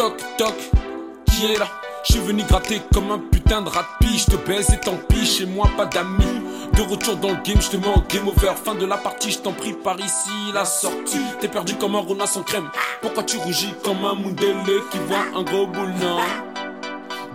Toc toc, qui est là? Je suis venu gratter comme un putain de rat Je te baise et tant pis, chez moi pas d'amis. De retour dans le game, je te mets en game over. Fin de la partie, je t'en prie par ici, la sortie. T'es perdu comme un renard sans crème. Pourquoi tu rougis comme un moudélé qui voit un gros boule,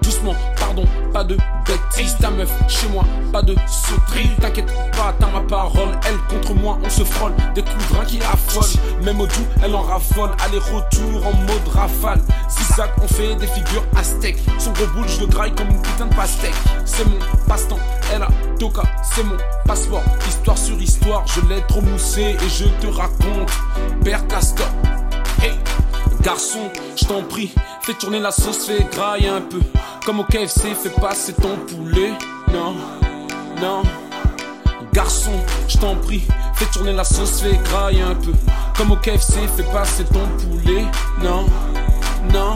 Doucement, pardon, pas de bêtises. Ta meuf, chez moi, pas de sauterie. T'inquiète pas, t'as ma parole. Contre moi, on se frôle. Des coups de qui affolent. Même au tout, elle en raffole. Aller-retour en mode rafale. Zigzag, on fait des figures aztèques. Son gros boule, je le graille comme une putain de pastèque. C'est mon passe-temps, elle a Toka, c'est mon passeport. Histoire sur histoire, je l'ai trop moussé et je te raconte. Père Castor, hey, garçon, je t'en prie, fais tourner la sauce, fais grailler un peu. Comme au KFC, fais passer ton poulet. Non, non. Garçon, je t'en prie, fais tourner la sauce, fais grailler un peu. Comme au KFC, fais passer ton poulet. Non, non.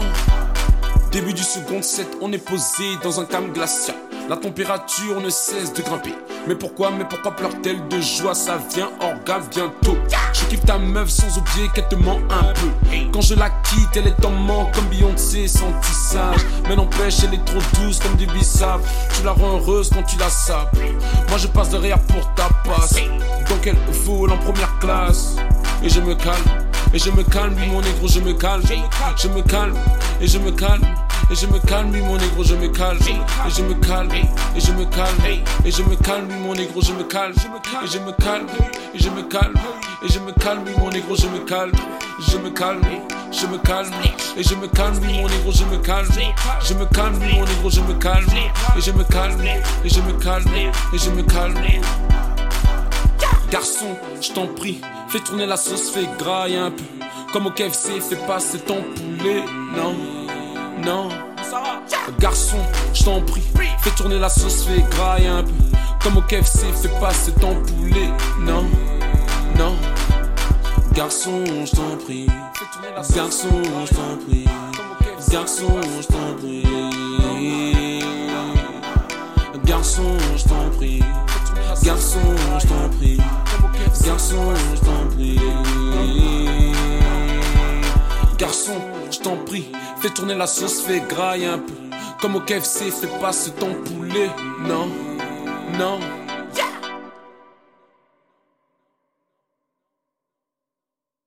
Début du second set, on est posé dans un cam glacial. La température ne cesse de grimper. Mais pourquoi, mais pourquoi pleure-t-elle de joie? Ça vient orgasme bientôt. Kiffe ta meuf sans oublier qu'elle te ment un peu. Quand je la quitte, elle est en manque comme Beyoncé sans tissage. Mais n'empêche, elle est trop douce comme du bissap. Tu la rends heureuse quand tu la sapes. Moi je passe derrière pour ta passe. Donc elle foule en première classe. Et je me calme, et je me calme, mon négro, je me calme. Je me calme, et je me calme. Et je me calme, oui mon négro, je me calme. Et je me calme, et je me calme. Et je me calme, mon négro, je me calme. Et je me calme, et je me calme. Et je me calme, oui mon négro, je me calme. Je me calme, je me calme. Et je me calme, oui mon négro, je me calme. Je me calme, oui mon négro, je me calme. Et je me calme, et je me calme. Et je me calme. Garçon, je t'en prie, fais tourner la sauce, fais grailler un peu. Comme au KFC, fais passer ton poulet. Non non. Garçon, je t'en prie, fais tourner la sauce, fais grailler un peu. Comme au KFC, fais passer ton poulet. Non, non. Garçon, je t'en prie. Garçon, je t'en prie. Garçon, je t'en prie. Garçon, je t'en prie. Garçon, je t'en prie. Garçon, je t'en prie. Garçon, je t'en prie, fais tourner la sauce, fais grailler un peu. Comme au KFC, fais passer ton poulet. Non, non.